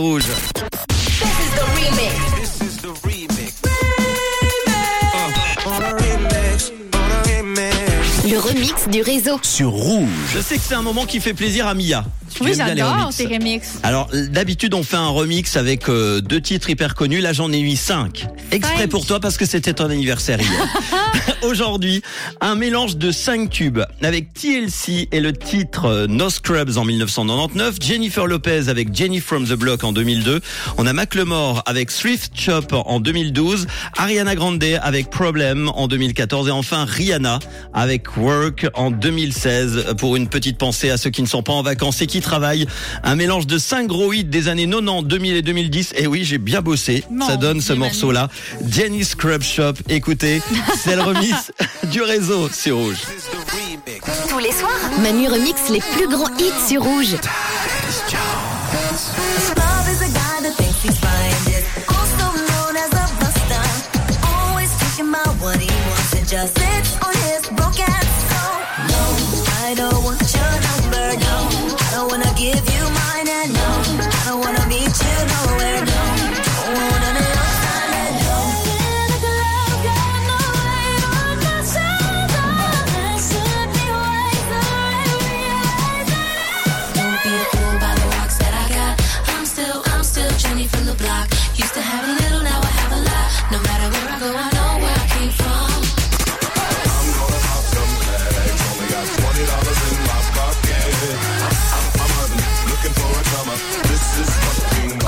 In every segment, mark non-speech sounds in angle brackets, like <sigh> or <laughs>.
Rouge. This is the remix. This is the remix. Le remix du réseau. Sur Rouge. Je sais que c'est un moment qui fait plaisir à Mia. Oui, j'adore tes remixes. Alors d'habitude on fait un remix avec euh, deux titres hyper connus. Là j'en ai mis cinq. Exprès pour toi parce que c'était ton anniversaire hier. <laughs> <laughs> Aujourd'hui, un mélange de cinq tubes avec TLC et le titre euh, No Scrubs en 1999, Jennifer Lopez avec Jenny from the Block en 2002, on a Macklemore avec Thrift Shop en 2012, Ariana Grande avec Problem en 2014 et enfin Rihanna avec Work en 2016 pour une petite pensée à ceux qui ne sont pas en vacances et qui Un mélange de cinq gros hits des années 90, 2000 et 2010. Et oui, j'ai bien bossé. Non, Ça donne ce morceau-là. Jenny Scrub Shop. Écoutez, c'est le remix <laughs> du réseau sur Rouge. Tous les soirs, Manu remix les plus grands hits sur Rouge. Just sits on his no, I don't want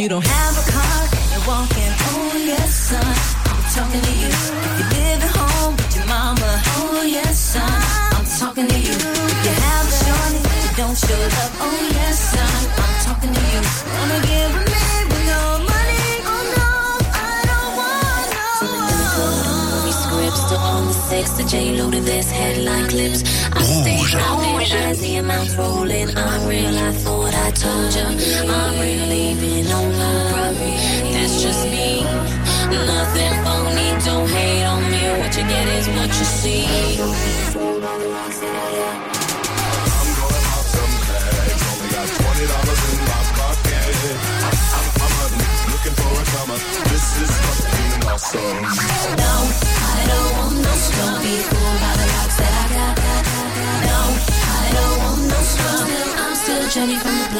you don't have a car you're walking, oh yes, son, I'm talking to you. phone six, the J loaded this headline clips. I'm As the rolling, I'm real. I thought I told you, I'm leaving. That's just me. Nothing phony. Don't hate on me. What you get is what you see. I'm gonna some. Only got twenty dollars in. Jenny from the block.